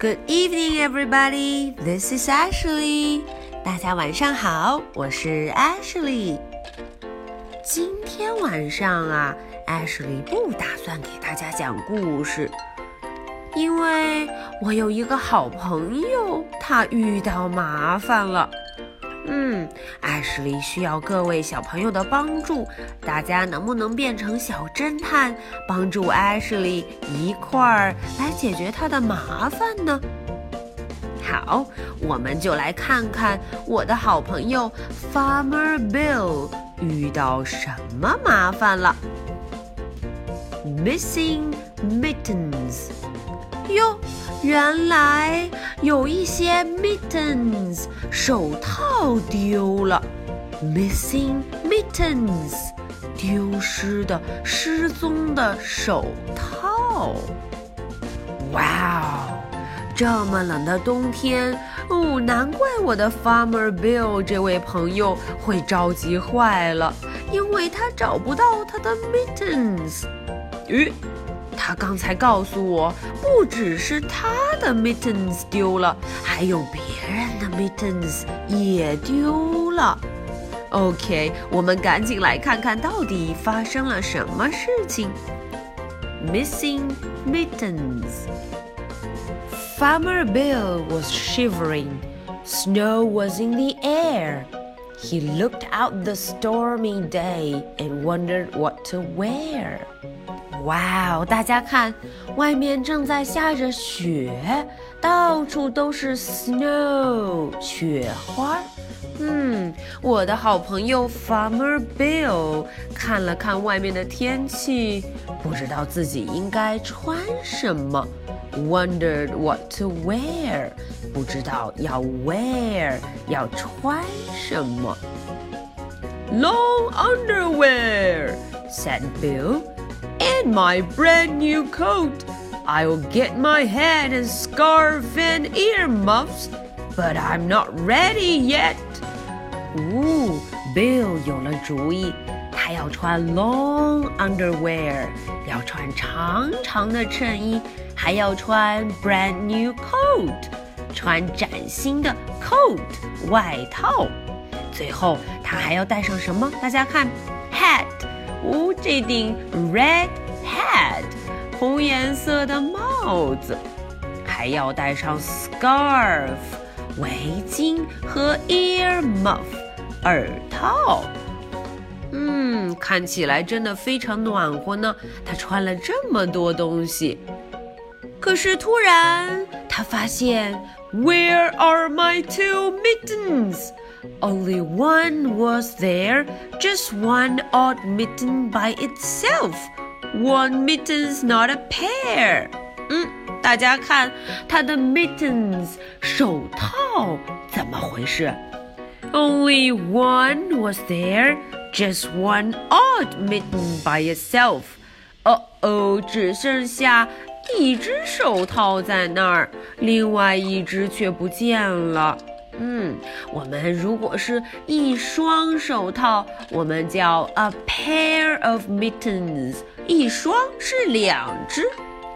Good evening, everybody. This is Ashley. 大家晚上好，我是 Ashley。今天晚上啊，Ashley 不打算给大家讲故事，因为我有一个好朋友，他遇到麻烦了。嗯，艾什莉需要各位小朋友的帮助，大家能不能变成小侦探，帮助艾什莉一块儿来解决她的麻烦呢？好，我们就来看看我的好朋友 Farmer Bill 遇到什么麻烦了。Missing mittens，哟。原来有一些 mittens 手套丢了，missing mittens 丢失的、失踪的手套。哇哦，这么冷的冬天，哦，难怪我的 Farmer Bill 这位朋友会着急坏了，因为他找不到他的 mittens。咦？他刚才告诉我，不只是他的 mittens 丢了，还有别人的 mittens 也丢了。OK，我们赶紧来看看到底发生了什么事情。Missing mittens. Farmer Bill was shivering. Snow was in the air. He looked out the stormy day and wondered what to wear. 哇哦！大家看，外面正在下着雪，到处都是 snow 雪花。嗯，我的好朋友 Farmer Bill 看了看外面的天气，不知道自己应该穿什么，wondered what to wear，不知道要 wear 要穿什么。Long underwear，said Bill。 and my brand new coat. I'll get my hat and scarf and earmuffs, but I'm not ready yet. 哦，Bill 有了主意，他要穿 long underwear，要穿长长的衬衣，还要穿 brand new coat，穿崭新的 coat 外套。最后，他还要戴上什么？大家看，hat。 哦，这顶 red hat 红颜色的帽子，还要戴上 scarf 围巾和 ear muff 耳套。嗯，看起来真的非常暖和呢。他穿了这么多东西，可是突然他发现，Where are my two mittens？mittens？Only one was there, just one odd mitten by itself. One mitten's not a pair. 嗯，大家看它的 mittens 手套怎么回事？Only one was there, just one odd mitten by itself. 哦哦，只剩下一只手套在那儿，另外一只却不见了。 嗯，我们如果是一双手套，我们叫 a pair of mittens。一双是两只，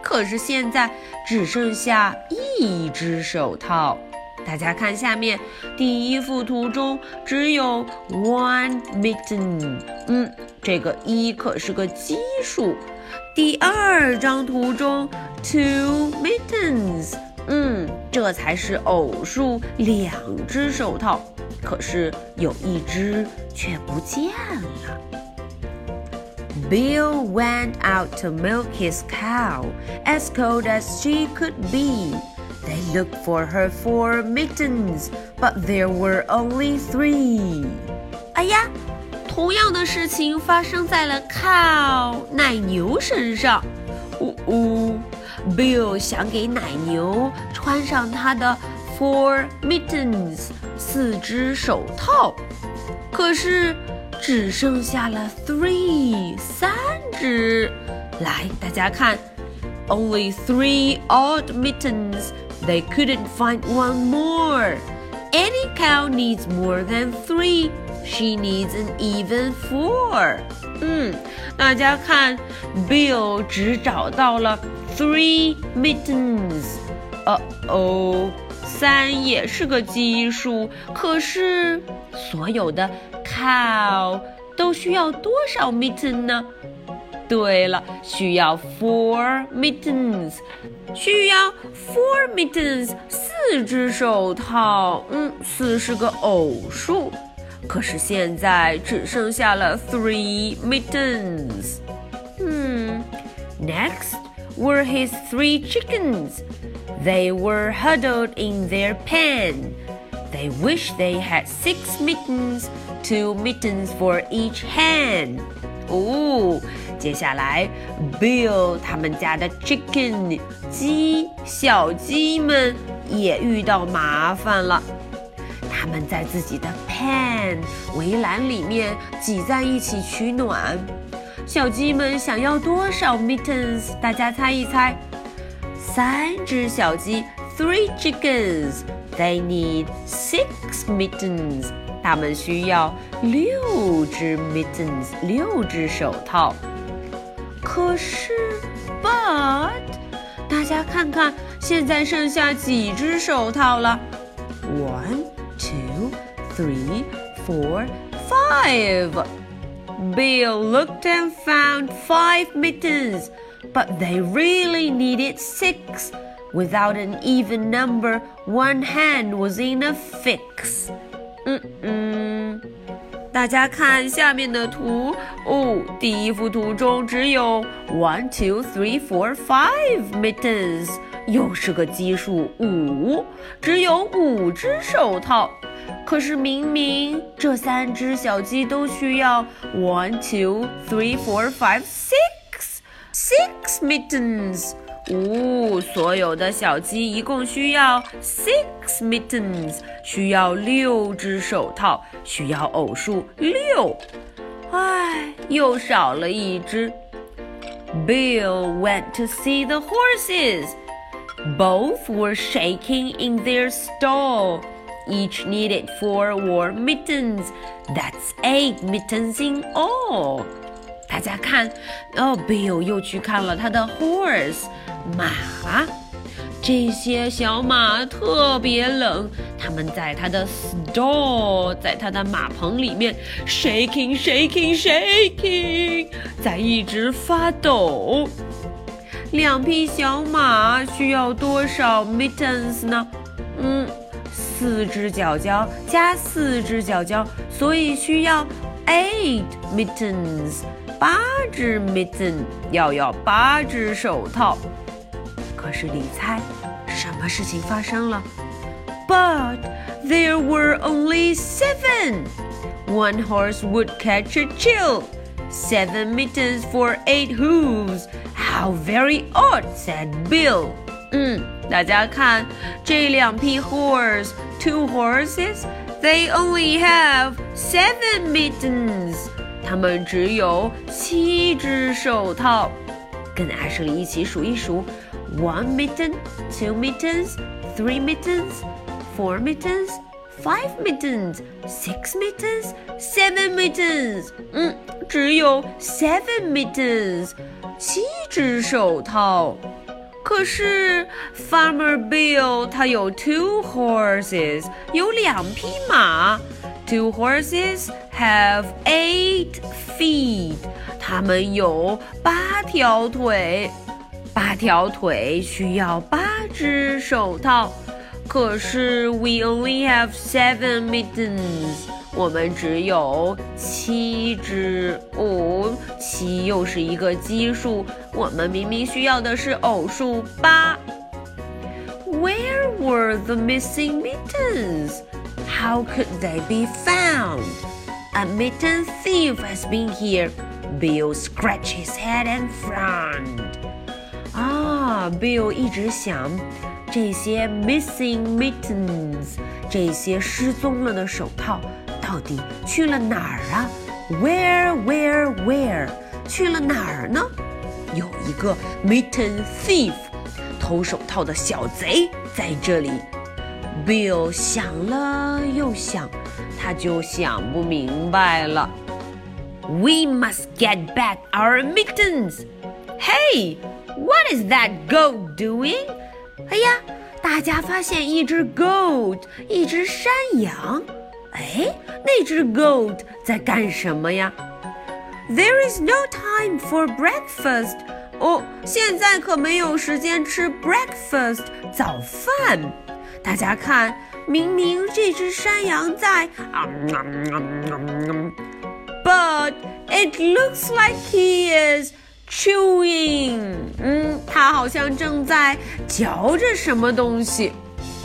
可是现在只剩下一只手套。大家看下面第一幅图中只有 one mitten。嗯，这个一可是个奇数。第二张图中 two mittens。嗯，这才是偶数，两只手套，可是有一只却不见了。Bill went out to milk his cow, as cold as she could be. They looked for her four mittens, but there were only three. 哎呀，同样的事情发生在了 cow 奶牛身上。呜呜。Bill 想给奶牛穿上他的 four mittens 四只手套，可是只剩下了 three 三只。来，大家看，only three odd mittens. They couldn't find one more. Any cow needs more than three. She needs an even four. 嗯，大家看，Bill 只找到了 three mittens， 哦哦，三也是个奇数，可是所有的 cow 都需要多少 mitten 呢？对了，需要 four mittens，需要 four mittens，四只手套。嗯，四是个偶数，可是现在只剩下了 three mittens。嗯，next were his three chickens. They were huddled in their pen. They wished they had six mittens, two mittens for each hen. 哦，接下来，Bill 他们家的 chicken 鸡小鸡们也遇到麻烦了。他们在自己的 pen 围栏里面挤在一起取暖。 小鸡们想要多少 mittens？大家猜一猜。三只小鸡，three chickens。They need six mittens. 他们需要六只 mittens，六只手套。可是，but，大家看看，现在剩下几只手套了？One, two, three, four, five. Bill looked and found five mittens, but they really needed six. Without an even number, one hand was in a fix. 嗯嗯，大家看下面的图哦，第一幅图中只有 one, two, three, four, five mittens，又是个奇数五，只有五只手套。 可是明明这三只小鸡都需要 one, two, three, four, five, six, six mittens。五，所有的小鸡一共需要 six mittens，需要六只手套，需要偶数六。唉，又少了一只。Bill went to see the horses. Both were shaking in their stall. Each needed four warm mittens. That's eight mittens in all. 大家看，哦，Bill 又去看了他的 horse。马，这些小马特别冷，它们在它的 stall，在它的马棚里面 shaking shaking shaking，在一直发抖。两匹小马需要多少 mittens 呢？嗯， 四只脚脚加四只脚脚，所以需要 eight mittens，八只 mitten，要要八只手套。可是你猜，什么事情发生了？But there were only seven. One horse would catch a chill. Seven mittens for eight hooves. How very odd, said Bill. 嗯，大家看这两匹 horse, two horses, they only have seven mittens. 它们只有七只手套。跟阿什利一起数一数。one mitten, two mittens, three mittens, four mittens, five mittens, six mittens, seven mittens。嗯，只有 seven mittens，七只手套。 可是 Farmer Bill 他有 two horses，有两匹马。Two horses have eight feet，它们有八条腿。八条腿需要八只手套， 可是 we only have seven mittens，我们只有七只。哦，七又是一个奇数，我们明明需要的是偶数八。Where were the missing mittens? How could they be found? A mitten thief has been here. Bill scratched his head and frowned. 啊，Bill 一直想，这些 missing mittens，这些失踪了的手套，到底去了哪儿啊？Where, where, where？去了哪儿呢？有一个 mittens thief，偷手套的小贼在这里。Bill 想了又想，他就想不明白了。We must get back our mittens. Hey! What is that goat doing? 哎呀， 大家发现一只 goat，一只山羊。哎，那只 goat 在干什么呀？There is no time for breakfast。哦，现在可没有时间吃 breakfast 早饭。大家看，明明这只山羊在，but it looks like he is chewing。嗯，他好像正在嚼着什么东西。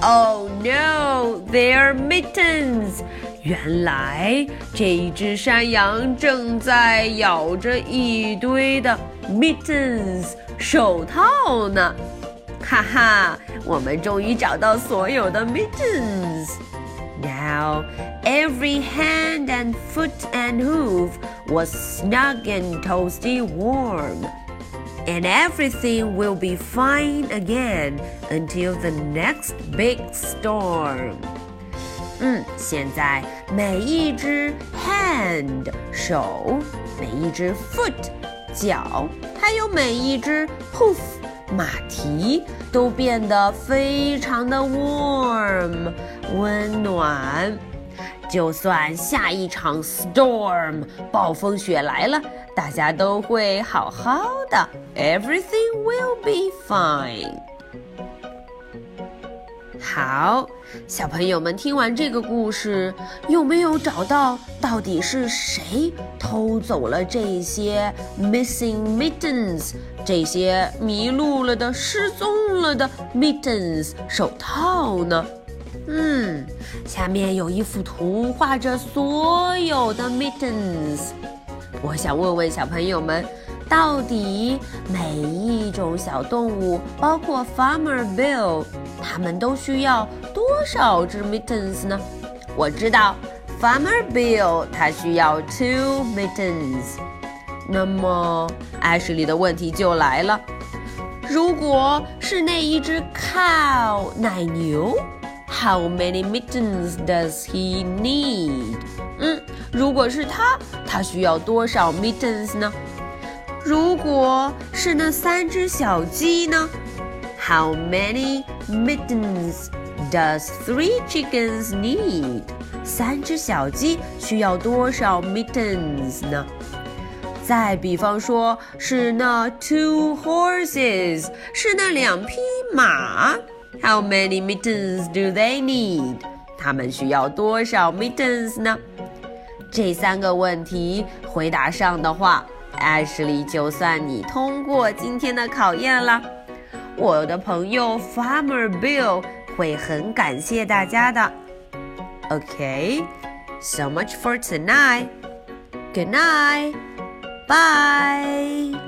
Oh no, they're mittens！原来这一只山羊正在咬着一堆的 mittens 手套呢。哈哈，我们终于找到所有的 mittens。Now every hand and foot and hoof was snug and toasty warm and everything will be fine again until the next big storm. 嗯，现在每一只 hand 手，每一只 foot 脚，还有每一只 hoof 马蹄，都变得非常的 warm 温暖。 就算下一场 storm 暴风雪来了，大家都会好好的，everything will be fine。好，小朋友们听完这个故事，有没有找到到底是谁偷走了这些 missing mittens 这些迷路了的、失踪了的 mittens 手套呢？嗯，下面有一幅图，画着所有的 mittens。我想问问小朋友们，到底每一种小动物，包括 Farmer Bill，他们都需要多少只 mittens 呢？我知道 Farmer Bill 他需要 two mittens。那么艾什里的问题就来了，如果是那一只 cow 奶牛 ？How many mittens does he need？嗯，如果是他，他需要多少 mittens 呢？如果是那三只小鸡呢？How many mittens does three chickens need？三只小鸡需要多少 mittens 呢？再比方说，是那 two horses，是那两匹马。 How many mittens do they need？他们需要多少 mittens 呢？这三个问题回答上的话，艾什莉就算你通过今天的考验了。我的朋友 Farmer Bill 会很感谢大家的。Okay，so much for tonight. Good night. Bye.